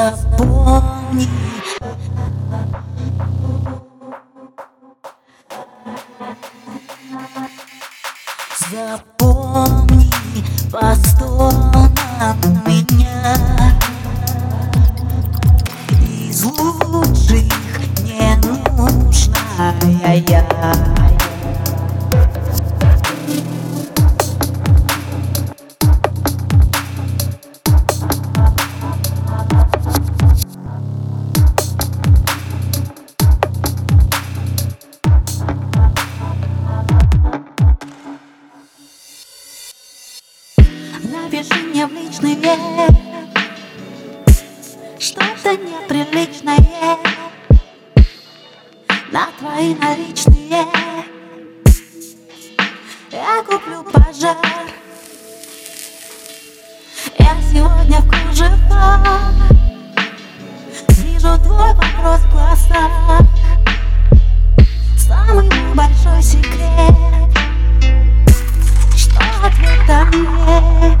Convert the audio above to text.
запомни Запомни по стонам меня. Из лучших не нужная я Напиши мне в личный Что-то неприличное. На твои наличные. Я куплю пожар. Я сегодня в кружевах. Вижу твой вопрос в глазах. Самый мой большой секрет. Что ответа нет.